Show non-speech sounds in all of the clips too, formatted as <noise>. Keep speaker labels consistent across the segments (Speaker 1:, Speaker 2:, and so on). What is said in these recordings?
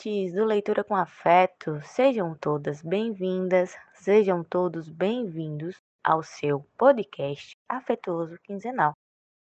Speaker 1: Ouvintes do Leitura com Afeto, sejam todas bem-vindas, sejam todos bem-vindos ao seu podcast afetuoso quinzenal.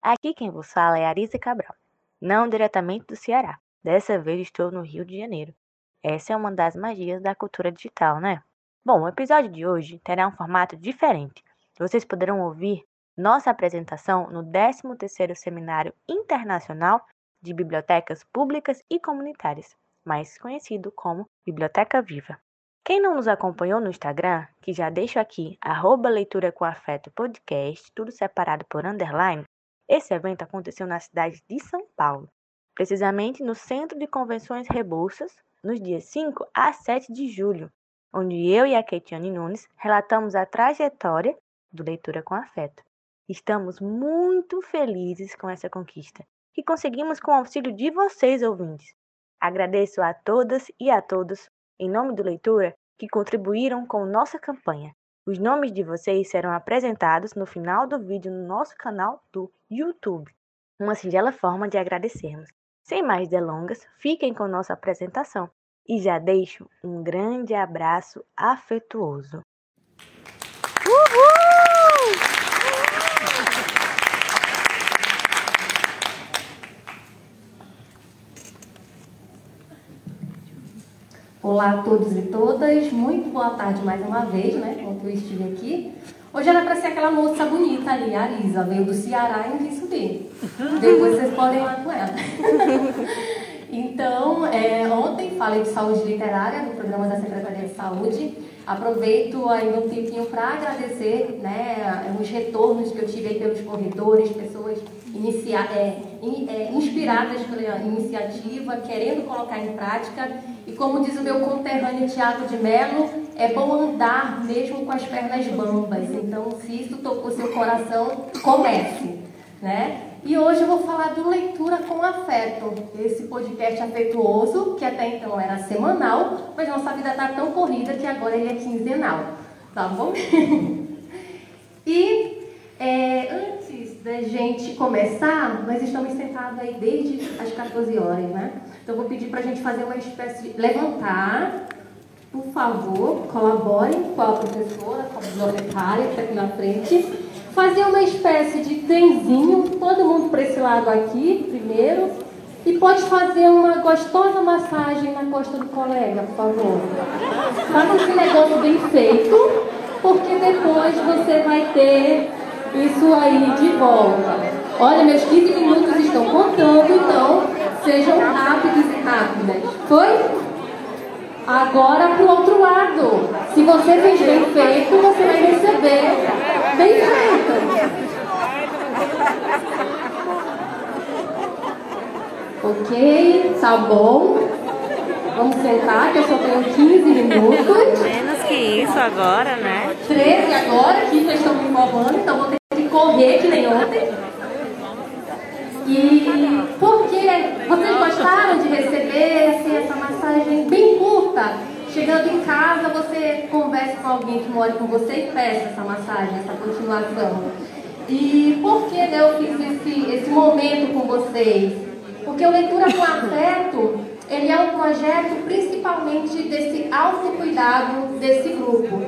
Speaker 1: Aqui quem vos fala é Arisa Cabral, não diretamente do Ceará. Dessa vez estou no Rio de Janeiro. Essa é uma das magias da cultura digital, né? Bom, o episódio de hoje terá um formato diferente. Vocês poderão ouvir nossa apresentação no 13º Seminário Internacional de Bibliotecas Públicas e Comunitárias, mais conhecido como Biblioteca Viva. Quem não nos acompanhou no Instagram, que já deixo aqui, arroba leitura com afeto podcast, tudo separado por underline, esse evento aconteceu na cidade de São Paulo, precisamente no Centro de Convenções Rebouças, nos dias 5 a 7 de julho, onde eu e a Keitiane Nunes relatamos a trajetória do Leitura com Afeto. Estamos muito felizes com essa conquista, que conseguimos com o auxílio de vocês, ouvintes. Agradeço a todas e a todos, em nome do Leitura, que contribuíram com nossa campanha. Os nomes de vocês serão apresentados no final do vídeo no nosso canal do YouTube. Uma singela forma de agradecermos. Sem mais delongas, fiquem com nossa apresentação e já deixo um grande abraço afetuoso. Uhul!
Speaker 2: Olá a todos e todas, muito boa tarde mais uma vez, né, enquanto eu estive aqui. Hoje era para ser aquela moça bonita ali, a Arisa, veio do Ceará e não quis subir. Depois vocês podem ir lá com ela. <laughs> então, é, ontem falei de saúde literária no programa da Secretaria de Saúde. Aproveito ainda um tempinho para agradecer né, os retornos que eu tive aí pelos corredores, pessoas inicia, é, in, é, inspiradas pela iniciativa, querendo colocar em prática. Como diz o meu conterrâneo Tiago de Mello, é bom andar mesmo com as pernas bambas. Então, se isso tocou seu coração, comece. Né? E hoje eu vou falar do Leitura com Afeto, esse podcast afetuoso, que até então era semanal, mas nossa vida está tão corrida que agora ele é quinzenal. Tá bom? <laughs> e é, antes da gente começar, nós estamos sentados aí desde as 14 horas, né? Então vou pedir para a gente fazer uma espécie de levantar. Por favor, colaborem com a professora, com a bibliotecária que está aqui na frente fazer uma espécie de trenzinho, todo mundo para esse lado aqui, primeiro, e pode fazer uma gostosa massagem na costa do colega, por favor. Faça esse negócio bem feito, porque depois você vai ter isso aí de volta. Olha, meus 15 minutos estão contando, então sejam rápidos e rápidas. Foi? Agora para o outro lado. Se você fez bem feito, você vai receber bem feito. Ok, tá bom. Vamos sentar, que eu só tenho 15 minutos.
Speaker 1: Menos que isso agora, né?
Speaker 2: 13 agora, que vocês estão me roubando, então vou ter que correr que nem ontem. E porque vocês gostaram de receber assim, essa massagem bem curta? Chegando em casa, você conversa com alguém que mora com você e peça essa massagem, essa continuação. E por que né, eu fiz esse, esse momento com vocês? Porque o Leitura com Afeto, ele é um projeto principalmente desse autocuidado desse grupo.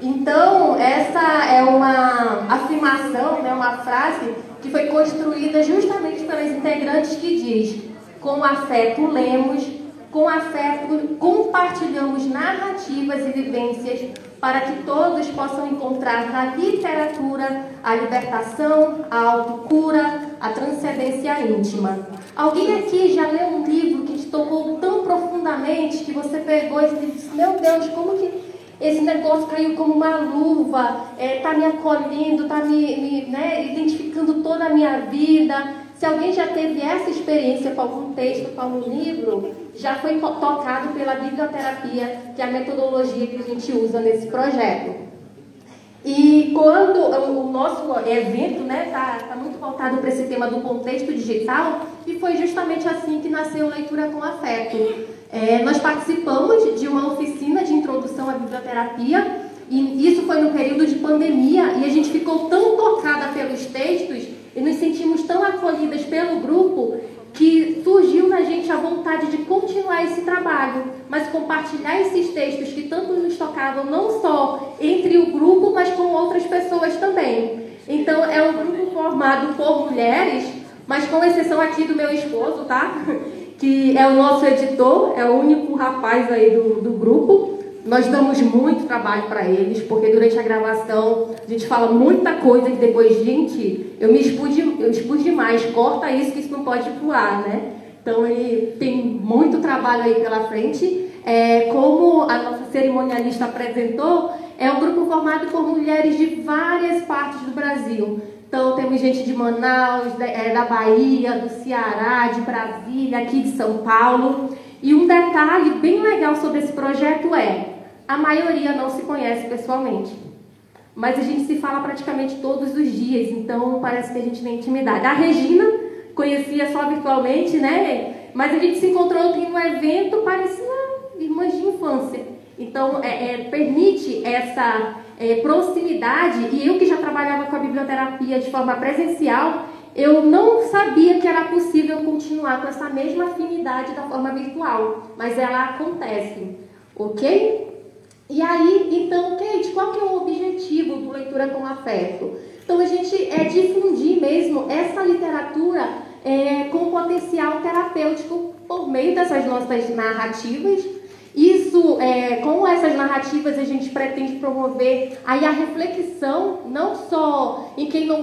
Speaker 2: Então, essa é uma afirmação, né, uma frase que foi construída justamente pelas integrantes que diz: com afeto lemos, com afeto compartilhamos narrativas e vivências para que todos possam encontrar na literatura a libertação, a autocura, a transcendência íntima. Alguém aqui já leu um livro que te tocou tão profundamente que você pegou e disse: Meu Deus, como que esse negócio caiu como uma luva, está é, tá me acolhendo, está me, me né, identificando toda a minha vida. Se alguém já teve essa experiência com algum texto, com algum livro, já foi tocado pela biblioterapia, que é a metodologia que a gente usa nesse projeto. E quando o nosso evento está né, tá, tá muito voltado para esse tema do contexto digital, e foi justamente assim que nasceu Leitura com Afeto. É, nós participamos de uma oficina de introdução à biblioterapia, e isso foi no período de pandemia, e a gente ficou tão tocada pelos textos e nos sentimos tão acolhidas pelo grupo que surgiu na gente a vontade de continuar esse trabalho, mas compartilhar esses textos que tanto nos tocavam, não só entre o grupo, mas com outras pessoas também. Então, é um grupo formado por mulheres, mas com exceção aqui do meu esposo, tá? Que é o nosso editor, é o único rapaz aí do, do grupo. Nós damos muito trabalho para eles, porque durante a gravação a gente fala muita coisa e depois, gente, eu me expus, eu expus demais, corta isso que isso não pode voar, né? Então ele tem muito trabalho aí pela frente. É, como a nossa cerimonialista apresentou, é um grupo formado por mulheres de várias partes do Brasil. Então temos gente de Manaus, da, é, da Bahia, do Ceará, de Brasília, aqui de São Paulo. E um detalhe bem legal sobre esse projeto é a maioria não se conhece pessoalmente. Mas a gente se fala praticamente todos os dias, então parece que a gente tem intimidade. A Regina conhecia só virtualmente, né? Mas a gente se encontrou em um evento, parecia irmãs de infância. Então, é, é, permite essa é, proximidade. E eu que já trabalhava com a biblioterapia de forma presencial, eu não sabia que era possível continuar com essa mesma afinidade da forma virtual. Mas ela acontece, ok? E aí, então, Kate, qual que é o objetivo do Leitura com Afeto? Então, a gente é difundir mesmo essa literatura é, com potencial terapêutico por meio dessas nossas narrativas. Isso, é, com essas narrativas, a gente pretende promover aí a reflexão, não só em quem não,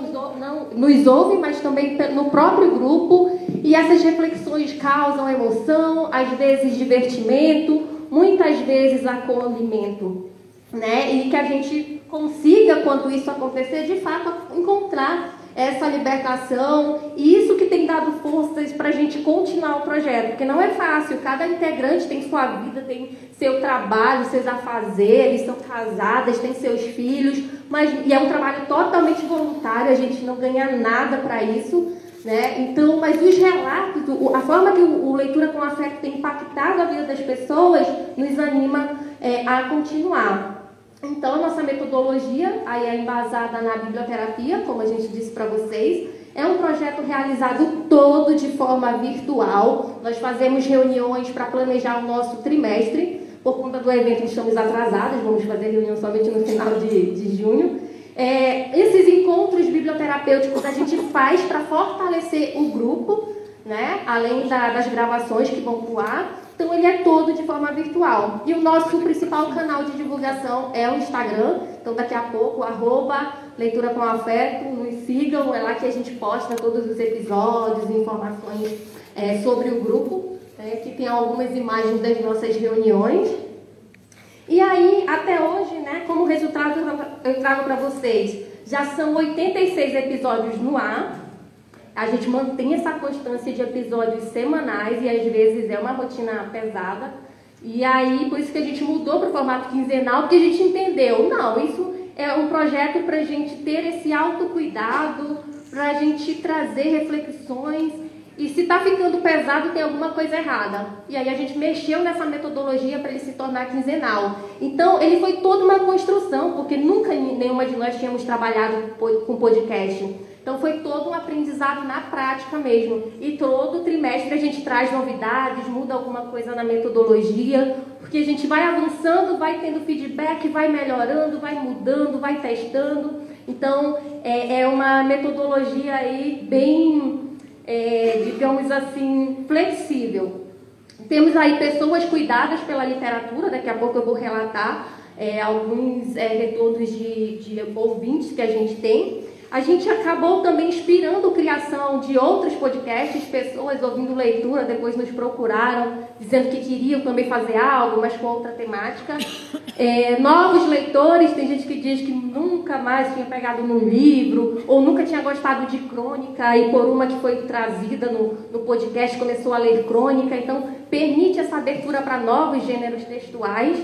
Speaker 2: nos ouve, mas também no próprio grupo. E essas reflexões causam emoção, às vezes divertimento, muitas vezes acolhimento, né? E que a gente consiga, quando isso acontecer, de fato encontrar essa libertação e isso que tem dado forças para a gente continuar o projeto, porque não é fácil. Cada integrante tem sua vida, tem seu trabalho, seus afazeres, são casadas, tem seus filhos, mas e é um trabalho totalmente voluntário. A gente não ganha nada para isso. Né? Então, mas os relatos, a forma que o, Leitura com Afeto tem impactado a vida das pessoas, nos anima é, a continuar. Então, a nossa metodologia aí é embasada na biblioterapia, como a gente disse para vocês. É um projeto realizado todo de forma virtual. Nós fazemos reuniões para planejar o nosso trimestre. Por conta do evento, estamos atrasados, vamos fazer reunião somente no final de, de junho. É, esses encontros biblioterapêuticos a gente faz para fortalecer o grupo, né? além da, das gravações que vão pro ar. Então ele é todo de forma virtual. E o nosso principal canal de divulgação é o Instagram. Então daqui a pouco, arroba Leitura com Afeto, nos sigam, é lá que a gente posta todos os episódios, informações é, sobre o grupo, né? que tem algumas imagens das nossas reuniões. E aí, até hoje, né, como resultado, eu trago para vocês, já são 86 episódios no ar. A gente mantém essa constância de episódios semanais e às vezes é uma rotina pesada. E aí, por isso que a gente mudou para o formato quinzenal, porque a gente entendeu, não, isso é um projeto para a gente ter esse autocuidado, para a gente trazer reflexões e se está ficando pesado, tem alguma coisa errada. E aí a gente mexeu nessa metodologia para ele se tornar quinzenal. Então, ele foi toda uma construção, porque nunca nenhuma de nós tínhamos trabalhado com podcast. Então, foi todo um aprendizado na prática mesmo. E todo trimestre a gente traz novidades, muda alguma coisa na metodologia, porque a gente vai avançando, vai tendo feedback, vai melhorando, vai mudando, vai testando. Então, é, é uma metodologia aí bem é, digamos assim, flexível. Temos aí pessoas cuidadas pela literatura, daqui a pouco eu vou relatar é, alguns é, retornos de, de ouvintes que a gente tem. A gente acabou também inspirando a criação de outros podcasts, pessoas ouvindo leitura, depois nos procuraram, dizendo que queriam também fazer algo, mas com outra temática. É, novos leitores, tem gente que diz que nunca mais tinha pegado num livro, ou nunca tinha gostado de crônica, e por uma que foi trazida no, no podcast começou a ler crônica. Então, permite essa abertura para novos gêneros textuais.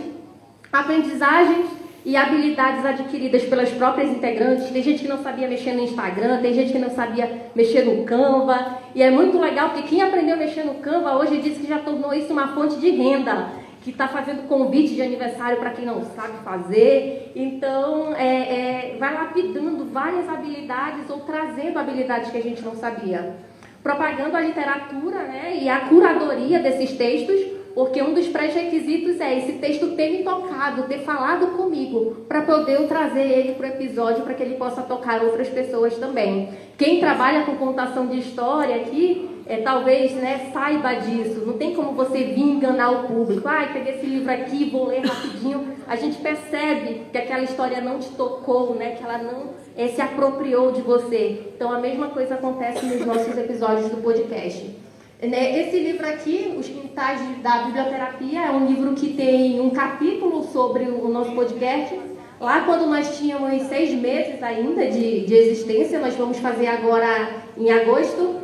Speaker 2: Aprendizagens e habilidades adquiridas pelas próprias integrantes. Tem gente que não sabia mexer no Instagram, tem gente que não sabia mexer no Canva. E é muito legal porque quem aprendeu a mexer no Canva hoje diz que já tornou isso uma fonte de renda. Que está fazendo convite de aniversário para quem não sabe fazer. Então, é, é, vai lapidando várias habilidades ou trazendo habilidades que a gente não sabia. Propagando a literatura né, e a curadoria desses textos porque um dos pré-requisitos é esse texto ter me tocado, ter falado comigo, para poder eu trazer ele para o episódio, para que ele possa tocar outras pessoas também. Quem trabalha com contação de história aqui, é, talvez né, saiba disso. Não tem como você vir enganar o público. Ai, peguei esse livro aqui, vou ler rapidinho. A gente percebe que aquela história não te tocou, né, que ela não é, se apropriou de você. Então a mesma coisa acontece nos nossos episódios do podcast. Né, esse livro aqui, Os Quintais da Biblioterapia, é um livro que tem um capítulo sobre o nosso podcast. Lá, quando nós tínhamos seis meses ainda de, de existência, nós vamos fazer agora em agosto,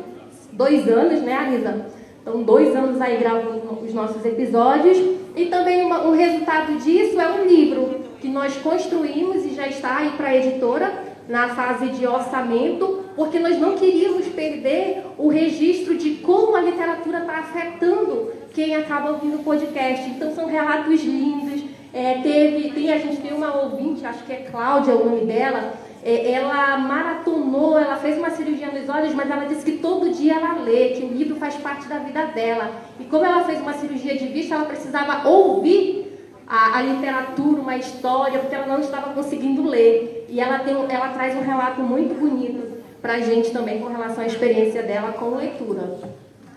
Speaker 2: dois anos, né, Arisa? Então, dois anos aí gravando os nossos episódios. E também uma, um resultado disso é um livro que nós construímos e já está aí para a editora na fase de orçamento, porque nós não queríamos perder o registro de como a literatura está afetando quem acaba ouvindo o podcast. Então são relatos lindos. É, teve, tem, a gente tem uma ouvinte, acho que é Cláudia o nome dela, é, ela maratonou, ela fez uma cirurgia nos olhos, mas ela disse que todo dia ela lê, que o livro faz parte da vida dela. E como ela fez uma cirurgia de vista, ela precisava ouvir a, a, literatura, uma história, porque ela não estava conseguindo ler. E ela, tem, ela traz um relato muito bonito para a gente também com relação à experiência dela com leitura.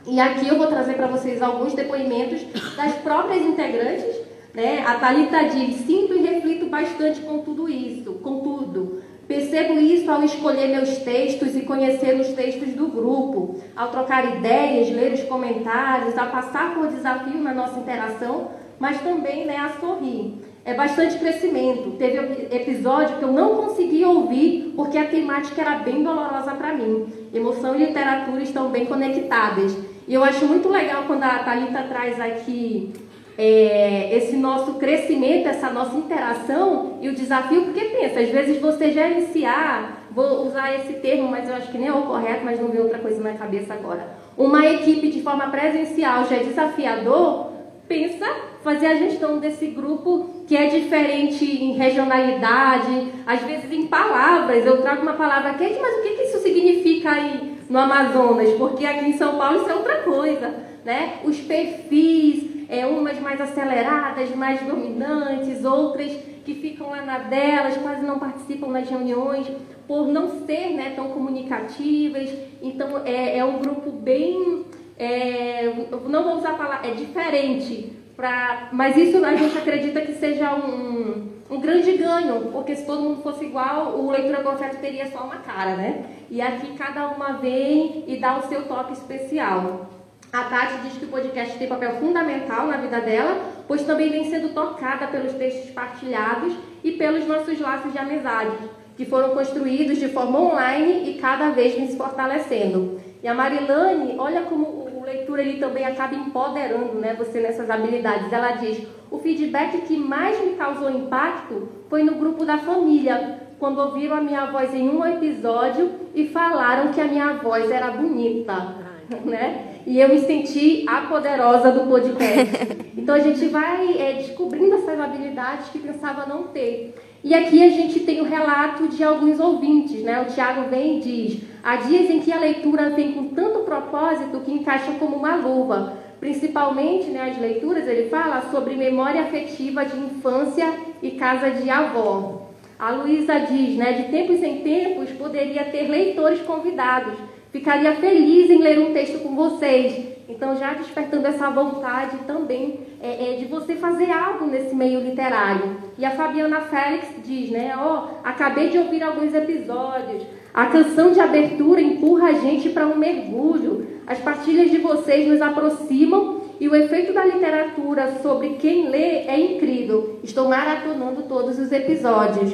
Speaker 2: E aqui eu vou trazer para vocês alguns depoimentos das próprias integrantes. Né? A Thalita diz: sinto e reflito bastante com tudo isso, com tudo. Percebo isso ao escolher meus textos e conhecer os textos do grupo, ao trocar ideias, ler os comentários, a passar por desafio na nossa interação mas também né, a sorrir. É bastante crescimento. Teve episódio que eu não consegui ouvir porque a temática era bem dolorosa para mim. Emoção e literatura estão bem conectadas. E eu acho muito legal quando a Thalita traz aqui é, esse nosso crescimento, essa nossa interação e o desafio, porque pensa, às vezes você gerenciar, vou usar esse termo, mas eu acho que nem é o correto, mas não vem outra coisa na cabeça agora. Uma equipe de forma presencial já é desafiador, pensa fazer a gestão desse grupo que é diferente em regionalidade, às vezes em palavras. Eu trago uma palavra aqui, mas o que, que isso significa aí no Amazonas? Porque aqui em São Paulo isso é outra coisa, né? Os perfis, é, umas mais aceleradas, mais dominantes, outras que ficam lá na delas, quase não participam nas reuniões, por não ser né, tão comunicativas. Então é, é um grupo bem. É, não vou usar a palavra, é diferente Pra, mas isso a gente acredita que seja um, um grande ganho, porque se todo mundo fosse igual, o Leitura com Afeto teria só uma cara, né? E aqui cada uma vem e dá o seu toque especial. A Tati diz que o podcast tem papel fundamental na vida dela, pois também vem sendo tocada pelos textos partilhados e pelos nossos laços de amizade, que foram construídos de forma online e cada vez vem se fortalecendo. E a Marilane, olha como leitura ele também acaba empoderando né, você nessas habilidades. Ela diz: o feedback que mais me causou impacto foi no grupo da família, quando ouviram a minha voz em um episódio e falaram que a minha voz era bonita. <laughs> Né? E eu me senti a poderosa do podcast. <laughs> Então a gente vai é, descobrindo essas habilidades que pensava não ter. E aqui a gente tem o relato de alguns ouvintes, né? O Tiago vem e diz: há dias em que a leitura vem com tanto propósito que encaixa como uma luva. Principalmente, né, as leituras, ele fala sobre memória afetiva de infância e casa de avó. A Luísa diz, né, de tempos em tempos poderia ter leitores convidados. Ficaria feliz em ler um texto com vocês. Então, já despertando essa vontade também é, é, de você fazer algo nesse meio literário. E a Fabiana Félix diz, né? Ó, oh, acabei de ouvir alguns episódios. A canção de abertura empurra a gente para um mergulho. As partilhas de vocês nos aproximam e o efeito da literatura sobre quem lê é incrível. Estou maratonando todos os episódios.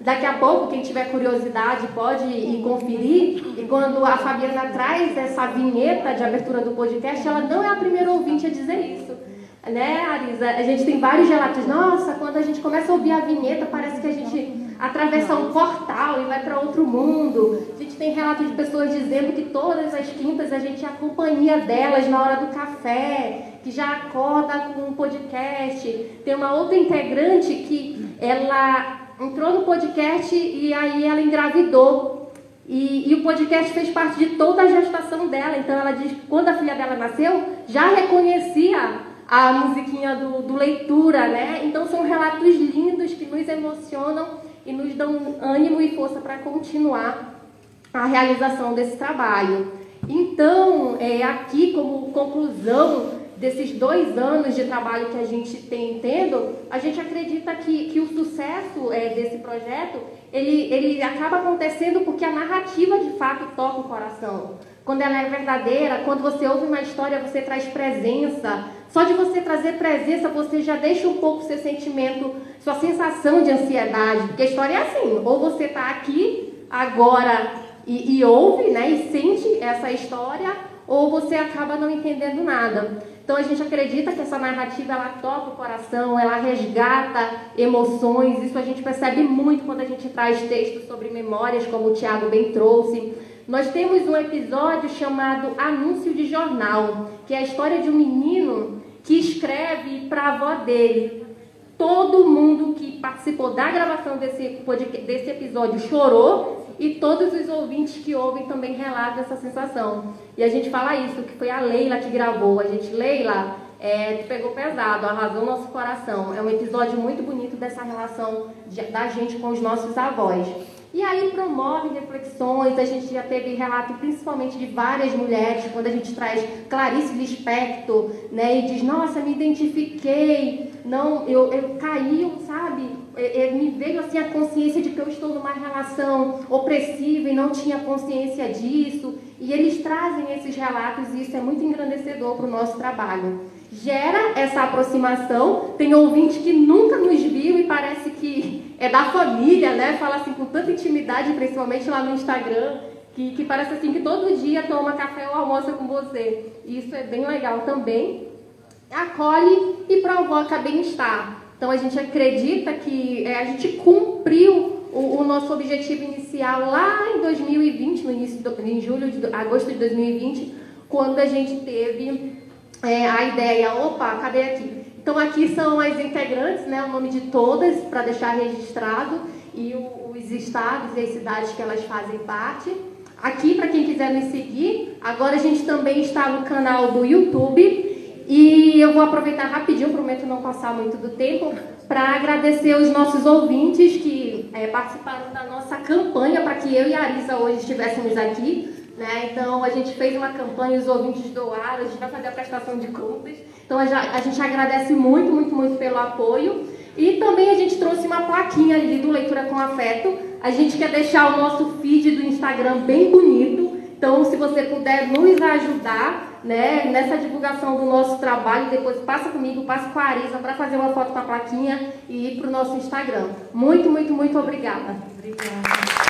Speaker 2: Daqui a pouco, quem tiver curiosidade pode ir conferir. E quando a Fabiana traz essa vinheta de abertura do podcast, ela não é a primeira ouvinte a dizer isso. Né, Arisa? A gente tem vários relatos. Nossa, quando a gente começa a ouvir a vinheta, parece que a gente atravessa um portal e vai para outro mundo. A gente tem relatos de pessoas dizendo que todas as quintas a gente é a companhia delas na hora do café, que já acorda com um podcast. Tem uma outra integrante que ela entrou no podcast e aí ela engravidou. E, e, o podcast fez parte de toda a gestação dela. Então ela diz que quando a filha dela nasceu, já reconhecia a musiquinha do, do leitura, né? Então são relatos lindos que nos emocionam e nos dão ânimo e força para continuar a realização desse trabalho. Então, é, aqui como conclusão desses dois anos de trabalho que a gente tem tendo, a gente acredita que, que o sucesso é, desse projeto ele, ele acaba acontecendo porque a narrativa de fato toca o coração. Quando ela é verdadeira, quando você ouve uma história, você traz presença. Só de você trazer presença, você já deixa um pouco seu sentimento, sua sensação de ansiedade. Porque a história é assim: ou você está aqui agora e, e ouve, né, e sente essa história, ou você acaba não entendendo nada. Então a gente acredita que essa narrativa ela toca o coração, ela resgata emoções. Isso a gente percebe muito quando a gente traz textos sobre memórias, como o Tiago bem trouxe. Nós temos um episódio chamado Anúncio de Jornal, que é a história de um menino que escreve para a avó dele. Todo mundo que participou da gravação desse, desse episódio chorou e todos os ouvintes que ouvem também relatam essa sensação. E a gente fala isso, que foi a Leila que gravou. A gente, Leila, é, pegou pesado, arrasou nosso coração. É um episódio muito bonito dessa relação de, da gente com os nossos avós. E aí promove reflexões, a gente já teve relato principalmente de várias mulheres, quando a gente traz Clarice Lispector, né, e diz, nossa, me identifiquei, não, eu, eu caí, sabe, me veio assim a consciência de que eu estou numa relação opressiva e não tinha consciência disso, e eles trazem esses relatos e isso é muito engrandecedor para o nosso trabalho. Gera essa aproximação, tem ouvinte que nunca nos viu e parece que é da família, né? Fala assim com tanta intimidade, principalmente lá no Instagram, que, que parece assim que todo dia toma café ou almoça com você. Isso é bem legal também. Acolhe e provoca bem-estar. Então a gente acredita que é, a gente cumpriu o, o, nosso objetivo inicial lá em 2020, no início do, em julho de agosto de 2020, quando a gente teve é, a ideia, opa, cadê aqui? Então aqui são as integrantes, né, o nome de todas, para deixar registrado, e o, os estados e as cidades que elas fazem parte. Aqui, para quem quiser nos seguir, agora a gente também está no canal do YouTube. E eu vou aproveitar rapidinho, prometo não passar muito do tempo, para agradecer os nossos ouvintes que é, participaram da nossa campanha para que eu e a Arisa hoje estivéssemos aqui. Né? Então, a gente fez uma campanha, os ouvintes doaram, a gente vai fazer a prestação de contas. Então, a gente agradece muito, muito, muito pelo apoio. E também a gente trouxe uma plaquinha ali do Leitura com Afeto. A gente quer deixar o nosso feed do Instagram bem bonito. Então, se você puder nos ajudar né, nessa divulgação do nosso trabalho, depois passa comigo, passa com a Arisa para fazer uma foto com a plaquinha e ir para o nosso Instagram. Muito, muito, muito obrigada. Obrigada.